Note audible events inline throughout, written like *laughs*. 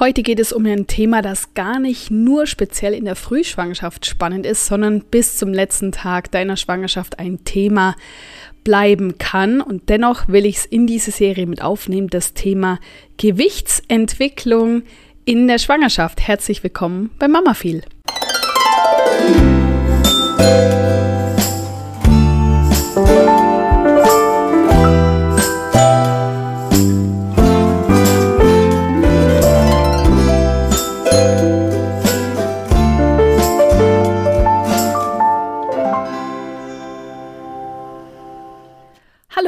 Heute geht es um ein Thema, das gar nicht nur speziell in der Frühschwangerschaft spannend ist, sondern bis zum letzten Tag deiner Schwangerschaft ein Thema bleiben kann. Und dennoch will ich es in diese Serie mit aufnehmen, das Thema Gewichtsentwicklung in der Schwangerschaft. Herzlich willkommen bei Mama viel.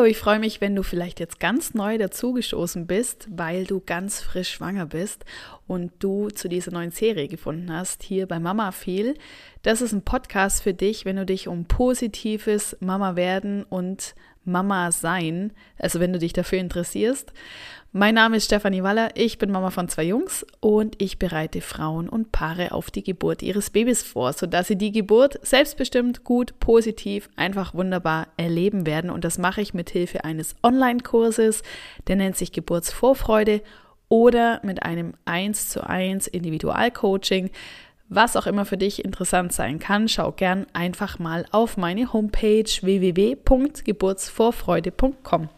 Hallo, ich freue mich, wenn du vielleicht jetzt ganz neu dazugestoßen bist, weil du ganz frisch schwanger bist und du zu dieser neuen Serie gefunden hast, hier bei Mama viel. Das ist ein Podcast für dich, wenn du dich um positives Mama werden und Mama sein, also wenn du dich dafür interessierst. Mein Name ist Stefanie Waller, ich bin Mama von zwei Jungs und ich bereite Frauen und Paare auf die Geburt ihres Babys vor, sodass sie die Geburt selbstbestimmt, gut, positiv, einfach wunderbar erleben werden. Und das mache ich mit Hilfe eines Online-Kurses, der nennt sich Geburtsvorfreude oder mit einem 1 zu 1 Individualcoaching. Was auch immer für dich interessant sein kann, schau gern einfach mal auf meine Homepage www.geburtsvorfreude.com.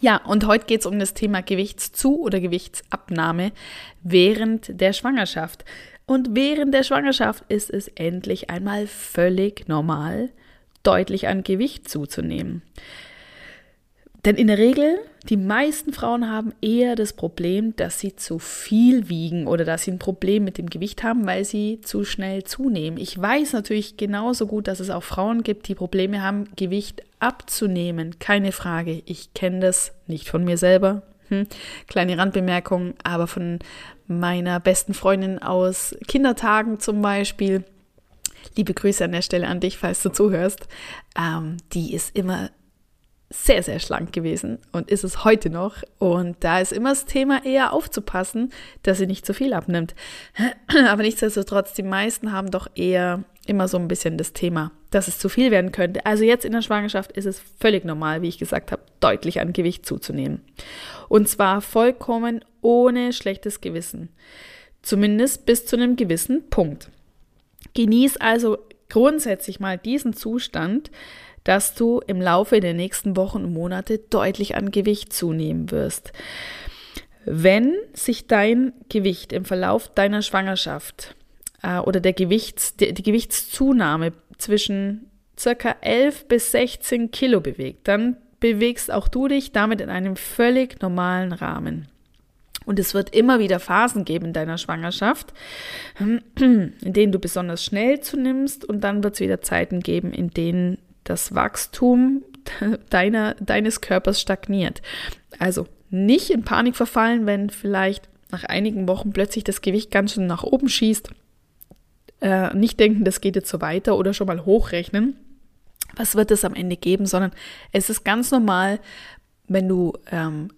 Ja, und heute geht es um das Thema Gewichtszu- oder Gewichtsabnahme während der Schwangerschaft. Und während der Schwangerschaft ist es endlich einmal völlig normal, deutlich an Gewicht zuzunehmen. Denn in der Regel, die meisten Frauen haben eher das Problem, dass sie zu viel wiegen oder dass sie ein Problem mit dem Gewicht haben, weil sie zu schnell zunehmen. Ich weiß natürlich genauso gut, dass es auch Frauen gibt, die Probleme haben, Gewicht abzunehmen. Keine Frage. Ich kenne das nicht von mir selber. Hm. Kleine Randbemerkung, aber von meiner besten Freundin aus Kindertagen zum Beispiel. Liebe Grüße an der Stelle an dich, falls du zuhörst. Ähm, die ist immer sehr, sehr schlank gewesen und ist es heute noch. Und da ist immer das Thema eher aufzupassen, dass sie nicht zu viel abnimmt. *clears throat* Aber nichtsdestotrotz, die meisten haben doch eher immer so ein bisschen das Thema, dass es zu viel werden könnte. Also jetzt in der Schwangerschaft ist es völlig normal, wie ich gesagt habe, deutlich an Gewicht zuzunehmen. Und zwar vollkommen ohne schlechtes Gewissen. Zumindest bis zu einem gewissen Punkt. Genieß also grundsätzlich mal diesen Zustand, dass du im Laufe der nächsten Wochen und Monate deutlich an Gewicht zunehmen wirst. Wenn sich dein Gewicht im Verlauf deiner Schwangerschaft äh, oder der Gewichts, die, die Gewichtszunahme zwischen circa 11 bis 16 Kilo bewegt, dann bewegst auch du dich damit in einem völlig normalen Rahmen. Und es wird immer wieder Phasen geben in deiner Schwangerschaft, *clears throat* in denen du besonders schnell zunimmst und dann wird es wieder Zeiten geben, in denen das Wachstum deiner, deines Körpers stagniert. Also nicht in Panik verfallen, wenn vielleicht nach einigen Wochen plötzlich das Gewicht ganz schön nach oben schießt. Äh, nicht denken, das geht jetzt so weiter oder schon mal hochrechnen. Was wird es am Ende geben, sondern es ist ganz normal, wenn du ähm,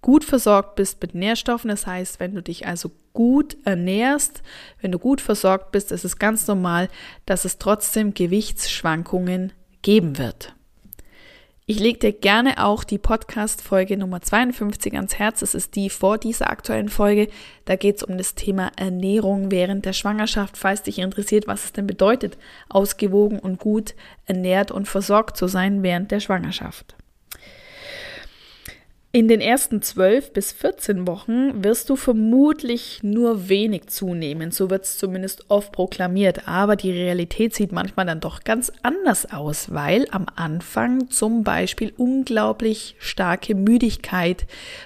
gut versorgt bist mit Nährstoffen. Das heißt, wenn du dich also gut ernährst, wenn du gut versorgt bist, ist es ganz normal, dass es trotzdem Gewichtsschwankungen geben wird. Ich lege dir gerne auch die Podcast-Folge Nummer 52 ans Herz. Es ist die vor dieser aktuellen Folge. Da geht es um das Thema Ernährung während der Schwangerschaft, falls dich interessiert, was es denn bedeutet, ausgewogen und gut ernährt und versorgt zu sein während der Schwangerschaft. In den ersten 12 bis 14 Wochen wirst du vermutlich nur wenig zunehmen, so wird es zumindest oft proklamiert, aber die Realität sieht manchmal dann doch ganz anders aus, weil am Anfang zum Beispiel unglaublich starke Müdigkeit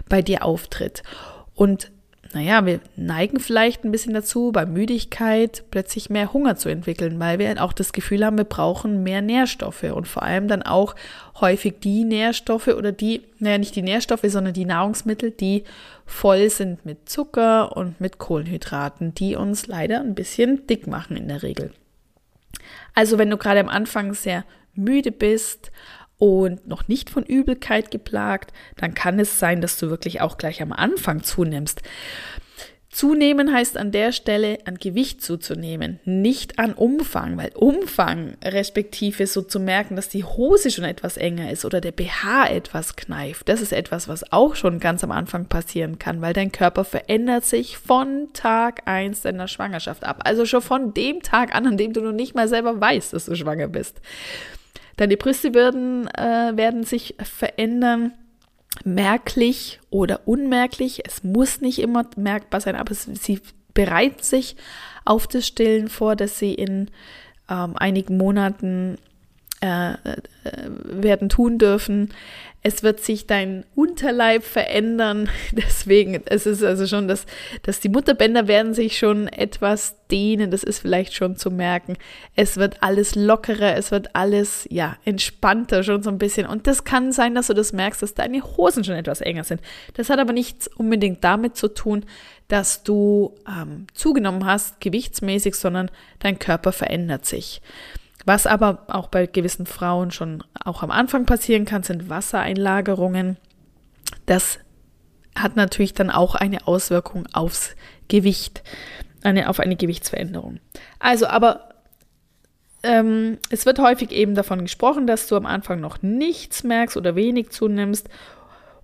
bei dir auftritt. Und naja, wir neigen vielleicht ein bisschen dazu, bei Müdigkeit plötzlich mehr Hunger zu entwickeln, weil wir auch das Gefühl haben, wir brauchen mehr Nährstoffe und vor allem dann auch häufig die Nährstoffe oder die, naja, nicht die Nährstoffe, sondern die Nahrungsmittel, die voll sind mit Zucker und mit Kohlenhydraten, die uns leider ein bisschen dick machen in der Regel. Also wenn du gerade am Anfang sehr müde bist und noch nicht von Übelkeit geplagt, dann kann es sein, dass du wirklich auch gleich am Anfang zunimmst. Zunehmen heißt an der Stelle an Gewicht zuzunehmen, nicht an Umfang, weil Umfang respektive so zu merken, dass die Hose schon etwas enger ist oder der BH etwas kneift, das ist etwas, was auch schon ganz am Anfang passieren kann, weil dein Körper verändert sich von Tag 1 deiner Schwangerschaft ab. Also schon von dem Tag an, an dem du noch nicht mal selber weißt, dass du schwanger bist. Deine Brüste werden, äh, werden sich verändern merklich oder unmerklich. Es muss nicht immer merkbar sein, aber sie bereitet sich auf das Stillen vor, dass sie in ähm, einigen Monaten äh, äh, werden tun dürfen. Es wird sich dein Unterleib verändern. *laughs* Deswegen, es ist also schon, dass, dass die Mutterbänder werden sich schon etwas dehnen. Das ist vielleicht schon zu merken. Es wird alles lockerer, es wird alles, ja, entspannter schon so ein bisschen. Und das kann sein, dass du das merkst, dass deine Hosen schon etwas enger sind. Das hat aber nichts unbedingt damit zu tun, dass du ähm, zugenommen hast, gewichtsmäßig, sondern dein Körper verändert sich. Was aber auch bei gewissen Frauen schon auch am Anfang passieren kann, sind Wassereinlagerungen. Das hat natürlich dann auch eine Auswirkung aufs Gewicht, eine, auf eine Gewichtsveränderung. Also, aber ähm, es wird häufig eben davon gesprochen, dass du am Anfang noch nichts merkst oder wenig zunimmst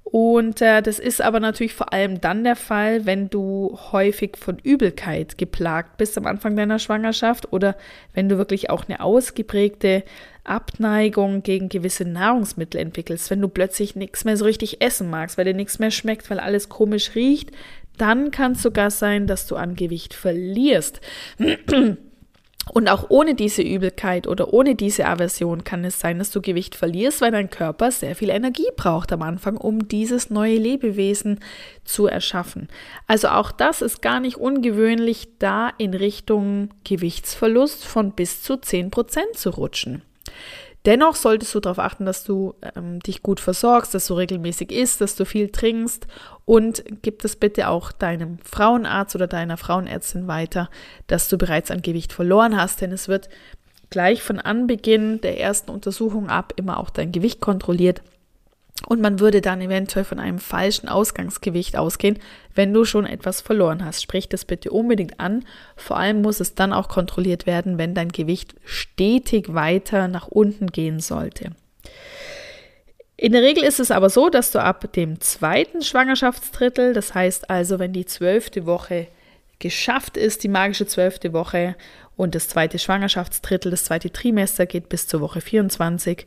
und äh, das ist aber natürlich vor allem dann der Fall, wenn du häufig von Übelkeit geplagt bist am Anfang deiner Schwangerschaft oder wenn du wirklich auch eine ausgeprägte Abneigung gegen gewisse Nahrungsmittel entwickelst, wenn du plötzlich nichts mehr so richtig essen magst, weil dir nichts mehr schmeckt, weil alles komisch riecht, dann kann es sogar sein, dass du an Gewicht verlierst. Und auch ohne diese Übelkeit oder ohne diese Aversion kann es sein, dass du Gewicht verlierst, weil dein Körper sehr viel Energie braucht am Anfang, um dieses neue Lebewesen zu erschaffen. Also auch das ist gar nicht ungewöhnlich, da in Richtung Gewichtsverlust von bis zu 10 Prozent zu rutschen. Dennoch solltest du darauf achten, dass du ähm, dich gut versorgst, dass du regelmäßig isst, dass du viel trinkst. Und gib es bitte auch deinem Frauenarzt oder deiner Frauenärztin weiter, dass du bereits an Gewicht verloren hast, denn es wird gleich von Anbeginn der ersten Untersuchung ab immer auch dein Gewicht kontrolliert und man würde dann eventuell von einem falschen Ausgangsgewicht ausgehen, wenn du schon etwas verloren hast. Sprich das bitte unbedingt an. Vor allem muss es dann auch kontrolliert werden, wenn dein Gewicht stetig weiter nach unten gehen sollte. In der Regel ist es aber so, dass du ab dem zweiten Schwangerschaftsdrittel, das heißt also, wenn die zwölfte Woche geschafft ist, die magische zwölfte Woche und das zweite Schwangerschaftsdrittel, das zweite Trimester geht bis zur Woche 24,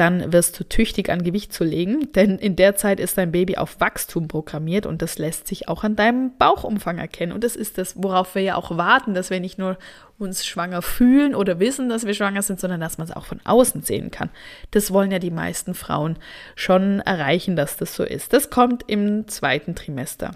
dann wirst du tüchtig an Gewicht zu legen, denn in der Zeit ist dein Baby auf Wachstum programmiert und das lässt sich auch an deinem Bauchumfang erkennen. Und das ist das, worauf wir ja auch warten, dass wir nicht nur uns schwanger fühlen oder wissen, dass wir schwanger sind, sondern dass man es auch von außen sehen kann. Das wollen ja die meisten Frauen schon erreichen, dass das so ist. Das kommt im zweiten Trimester.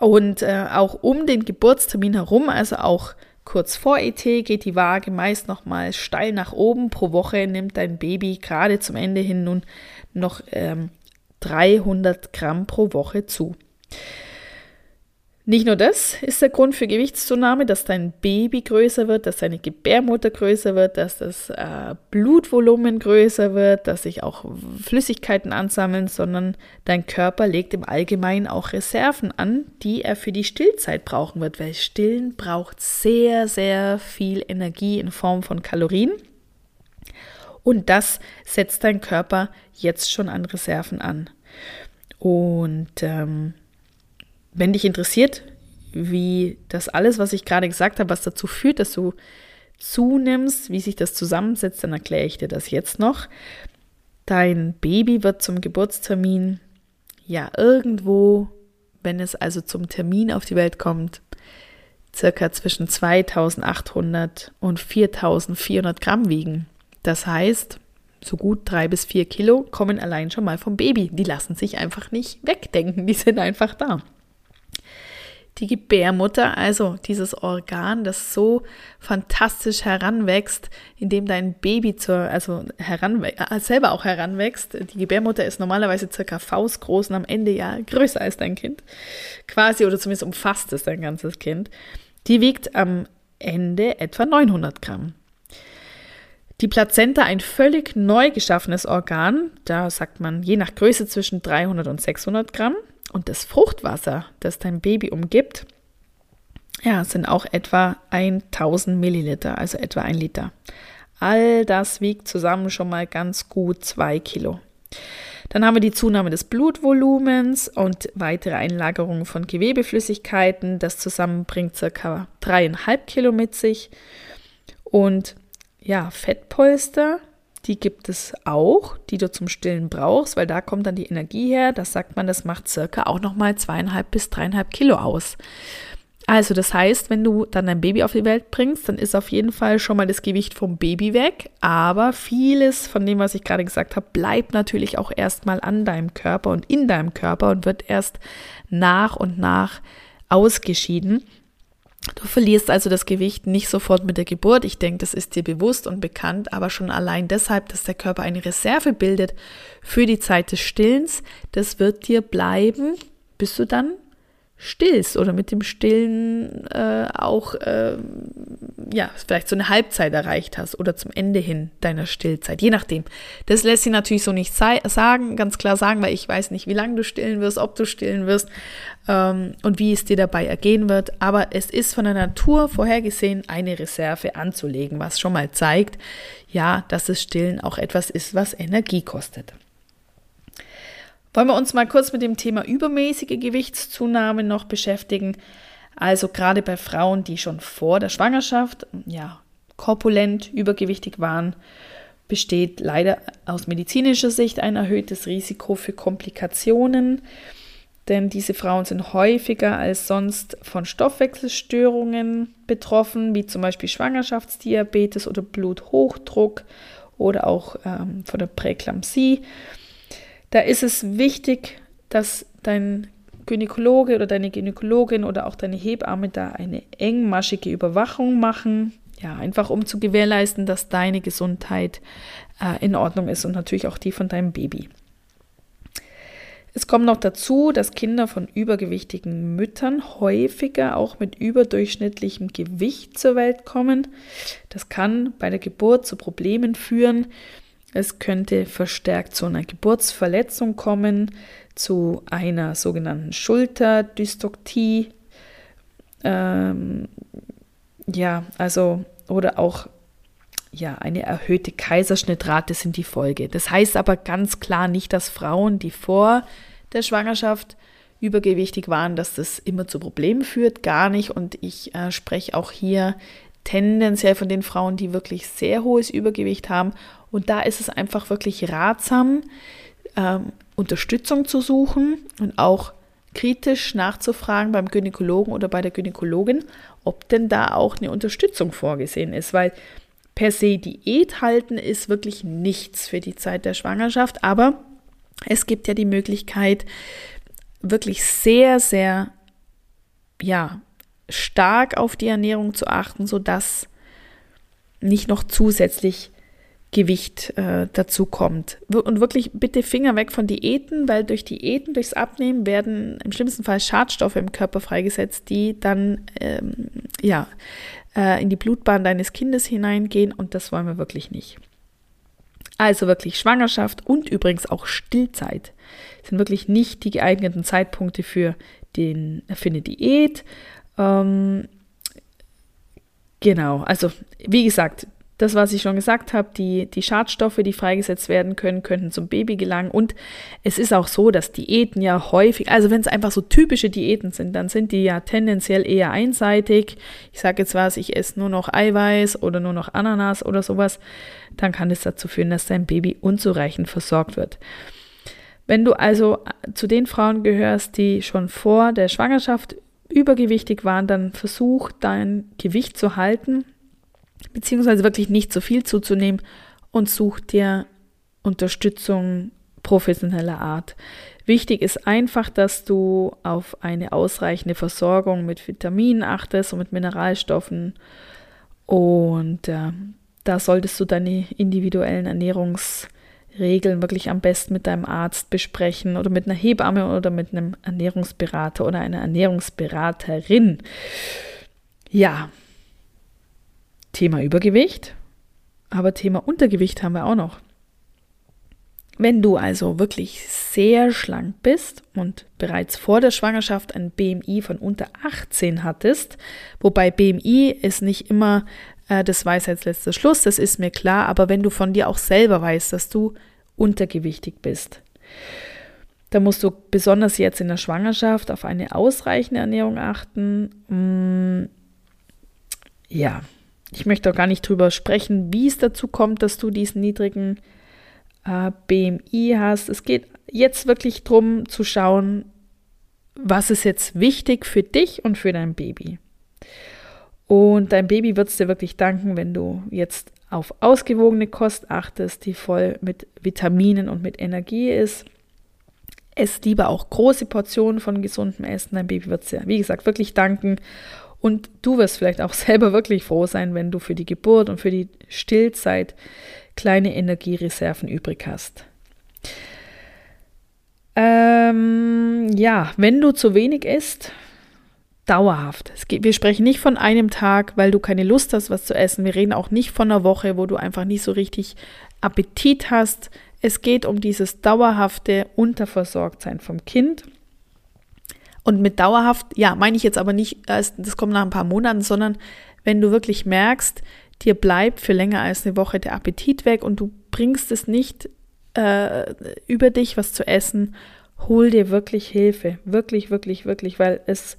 Und äh, auch um den Geburtstermin herum, also auch Kurz vor ET geht die Waage meist nochmal steil nach oben. Pro Woche nimmt dein Baby gerade zum Ende hin nun noch ähm, 300 Gramm pro Woche zu. Nicht nur das ist der Grund für Gewichtszunahme, dass dein Baby größer wird, dass deine Gebärmutter größer wird, dass das äh, Blutvolumen größer wird, dass sich auch Flüssigkeiten ansammeln, sondern dein Körper legt im Allgemeinen auch Reserven an, die er für die Stillzeit brauchen wird, weil Stillen braucht sehr, sehr viel Energie in Form von Kalorien. Und das setzt dein Körper jetzt schon an Reserven an. Und ähm, wenn dich interessiert, wie das alles, was ich gerade gesagt habe, was dazu führt, dass du zunimmst, wie sich das zusammensetzt, dann erkläre ich dir das jetzt noch. Dein Baby wird zum Geburtstermin ja irgendwo, wenn es also zum Termin auf die Welt kommt, circa zwischen 2800 und 4400 Gramm wiegen. Das heißt, so gut drei bis vier Kilo kommen allein schon mal vom Baby. Die lassen sich einfach nicht wegdenken, die sind einfach da. Die Gebärmutter, also dieses Organ, das so fantastisch heranwächst, indem dein Baby zur, also äh, selber auch heranwächst. Die Gebärmutter ist normalerweise circa faustgroß und am Ende ja größer als dein Kind. Quasi oder zumindest umfasst es dein ganzes Kind. Die wiegt am Ende etwa 900 Gramm. Die Plazenta, ein völlig neu geschaffenes Organ, da sagt man je nach Größe zwischen 300 und 600 Gramm. Und das Fruchtwasser, das dein Baby umgibt, ja, sind auch etwa 1000 Milliliter, also etwa ein Liter. All das wiegt zusammen schon mal ganz gut zwei Kilo. Dann haben wir die Zunahme des Blutvolumens und weitere Einlagerungen von Gewebeflüssigkeiten. Das zusammen bringt circa dreieinhalb Kilo mit sich. Und ja, Fettpolster, die gibt es auch, die du zum Stillen brauchst, weil da kommt dann die Energie her. Das sagt man, das macht circa auch nochmal zweieinhalb bis dreieinhalb Kilo aus. Also das heißt, wenn du dann dein Baby auf die Welt bringst, dann ist auf jeden Fall schon mal das Gewicht vom Baby weg. Aber vieles von dem, was ich gerade gesagt habe, bleibt natürlich auch erstmal an deinem Körper und in deinem Körper und wird erst nach und nach ausgeschieden. Du verlierst also das Gewicht nicht sofort mit der Geburt. Ich denke, das ist dir bewusst und bekannt, aber schon allein deshalb, dass der Körper eine Reserve bildet für die Zeit des Stillens, das wird dir bleiben, bis du dann stillst oder mit dem Stillen äh, auch äh, ja vielleicht so eine Halbzeit erreicht hast oder zum Ende hin deiner Stillzeit, je nachdem. Das lässt sich natürlich so nicht sagen, ganz klar sagen, weil ich weiß nicht, wie lange du stillen wirst, ob du stillen wirst ähm, und wie es dir dabei ergehen wird. Aber es ist von der Natur vorhergesehen, eine Reserve anzulegen, was schon mal zeigt, ja, dass das Stillen auch etwas ist, was Energie kostet. Wollen wir uns mal kurz mit dem Thema übermäßige Gewichtszunahme noch beschäftigen? Also gerade bei Frauen, die schon vor der Schwangerschaft ja korpulent übergewichtig waren, besteht leider aus medizinischer Sicht ein erhöhtes Risiko für Komplikationen, denn diese Frauen sind häufiger als sonst von Stoffwechselstörungen betroffen, wie zum Beispiel Schwangerschaftsdiabetes oder Bluthochdruck oder auch ähm, von der Präklampsie. Da ist es wichtig, dass dein Gynäkologe oder deine Gynäkologin oder auch deine Hebamme da eine engmaschige Überwachung machen. Ja, einfach um zu gewährleisten, dass deine Gesundheit äh, in Ordnung ist und natürlich auch die von deinem Baby. Es kommt noch dazu, dass Kinder von übergewichtigen Müttern häufiger auch mit überdurchschnittlichem Gewicht zur Welt kommen. Das kann bei der Geburt zu Problemen führen, es könnte verstärkt zu einer Geburtsverletzung kommen, zu einer sogenannten Schulterdystoktie. Ähm, ja, also oder auch ja, eine erhöhte Kaiserschnittrate sind die Folge. Das heißt aber ganz klar nicht, dass Frauen, die vor der Schwangerschaft übergewichtig waren, dass das immer zu Problemen führt, gar nicht. Und ich äh, spreche auch hier tendenziell von den Frauen, die wirklich sehr hohes Übergewicht haben und da ist es einfach wirklich ratsam, ähm, Unterstützung zu suchen und auch kritisch nachzufragen beim Gynäkologen oder bei der Gynäkologin, ob denn da auch eine Unterstützung vorgesehen ist, weil per se Diät halten ist wirklich nichts für die Zeit der Schwangerschaft, aber es gibt ja die Möglichkeit, wirklich sehr, sehr, ja, stark auf die Ernährung zu achten, sodass nicht noch zusätzlich Gewicht äh, dazu kommt. Und wirklich bitte Finger weg von Diäten, weil durch Diäten, durchs Abnehmen werden im schlimmsten Fall Schadstoffe im Körper freigesetzt, die dann ähm, ja, äh, in die Blutbahn deines Kindes hineingehen und das wollen wir wirklich nicht. Also wirklich Schwangerschaft und übrigens auch Stillzeit sind wirklich nicht die geeigneten Zeitpunkte für, den, für eine Diät. Ähm, genau, also wie gesagt, das, was ich schon gesagt habe, die, die Schadstoffe, die freigesetzt werden können, könnten zum Baby gelangen. Und es ist auch so, dass Diäten ja häufig, also wenn es einfach so typische Diäten sind, dann sind die ja tendenziell eher einseitig. Ich sage jetzt was, ich esse nur noch Eiweiß oder nur noch Ananas oder sowas, dann kann es dazu führen, dass dein Baby unzureichend versorgt wird. Wenn du also zu den Frauen gehörst, die schon vor der Schwangerschaft übergewichtig waren, dann versuch dein Gewicht zu halten, beziehungsweise wirklich nicht zu viel zuzunehmen und such dir Unterstützung professioneller Art. Wichtig ist einfach, dass du auf eine ausreichende Versorgung mit Vitaminen achtest und mit Mineralstoffen. Und äh, da solltest du deine individuellen Ernährungsregeln wirklich am besten mit deinem Arzt besprechen oder mit einer Hebamme oder mit einem Ernährungsberater oder einer Ernährungsberaterin. Ja, Thema Übergewicht, aber Thema Untergewicht haben wir auch noch. Wenn du also wirklich sehr schlank bist und bereits vor der Schwangerschaft ein BMI von unter 18 hattest, wobei BMI ist nicht immer äh, das Weisheitsletzter Schluss, das ist mir klar, aber wenn du von dir auch selber weißt, dass du untergewichtig bist, dann musst du besonders jetzt in der Schwangerschaft auf eine ausreichende Ernährung achten. Mm, ja, ich möchte auch gar nicht drüber sprechen, wie es dazu kommt, dass du diesen niedrigen äh, BMI hast. Es geht jetzt wirklich darum zu schauen, was ist jetzt wichtig für dich und für dein Baby. Und dein Baby wird es dir wirklich danken, wenn du jetzt auf ausgewogene Kost achtest, die voll mit Vitaminen und mit Energie ist. Ess lieber auch große Portionen von gesundem Essen. Dein Baby wird es dir, wie gesagt, wirklich danken. Und du wirst vielleicht auch *laughs* selber wirklich froh sein, wenn du für die Geburt und für die Stillzeit kleine Energiereserven übrig hast. Ähm, ja, wenn du zu wenig isst, dauerhaft. Geht, wir sprechen nicht von einem Tag, weil du keine Lust hast, was zu essen. Wir reden auch nicht von einer Woche, wo du einfach nicht so richtig Appetit hast. Es geht um dieses dauerhafte Unterversorgtsein vom Kind. Und mit dauerhaft, ja, meine ich jetzt aber nicht, das kommt nach ein paar Monaten, sondern wenn du wirklich merkst, dir bleibt für länger als eine Woche der Appetit weg und du bringst es nicht äh, über dich, was zu essen, hol dir wirklich Hilfe. Wirklich, wirklich, wirklich, weil es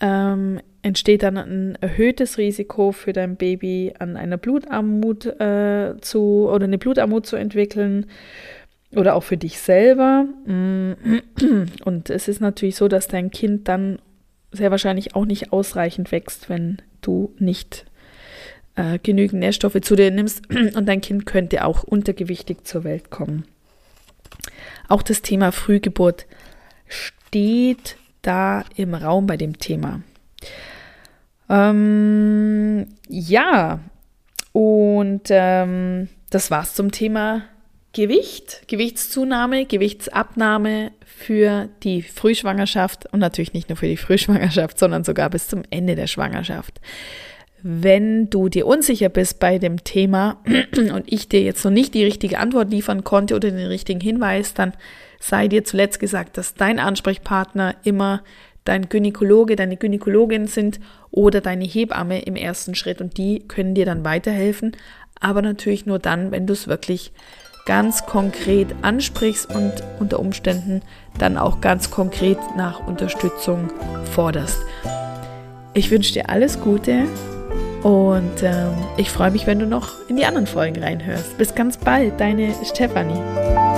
ähm, entsteht dann ein erhöhtes Risiko für dein Baby, an einer Blutarmut äh, zu oder eine Blutarmut zu entwickeln oder auch für dich selber. *clears throat* Und es ist natürlich so, dass dein Kind dann sehr wahrscheinlich auch nicht ausreichend wächst, wenn du nicht äh, genügend Nährstoffe zu dir nimmst *clears throat* und dein Kind könnte auch untergewichtig zur Welt kommen. Auch das Thema Frühgeburt steht da im Raum bei dem Thema. Ähm, ja, und ähm, das war's zum Thema Gewicht, Gewichtszunahme, Gewichtsabnahme für die Frühschwangerschaft und natürlich nicht nur für die Frühschwangerschaft, sondern sogar bis zum Ende der Schwangerschaft. Wenn du dir unsicher bist bei dem Thema *clears throat* und ich dir jetzt noch nicht die richtige Antwort liefern konnte oder den richtigen Hinweis, dann sei dir zuletzt gesagt, dass dein Ansprechpartner immer dein Gynäkologe, deine Gynäkologin sind oder deine Hebamme im ersten Schritt und die können dir dann weiterhelfen, aber natürlich nur dann, wenn du es wirklich ganz konkret ansprichst und unter Umständen dann auch ganz konkret nach Unterstützung forderst. Ich wünsche dir alles Gute und ähm, ich freue mich, wenn du noch in die anderen Folgen reinhörst. Bis ganz bald, deine Stefanie.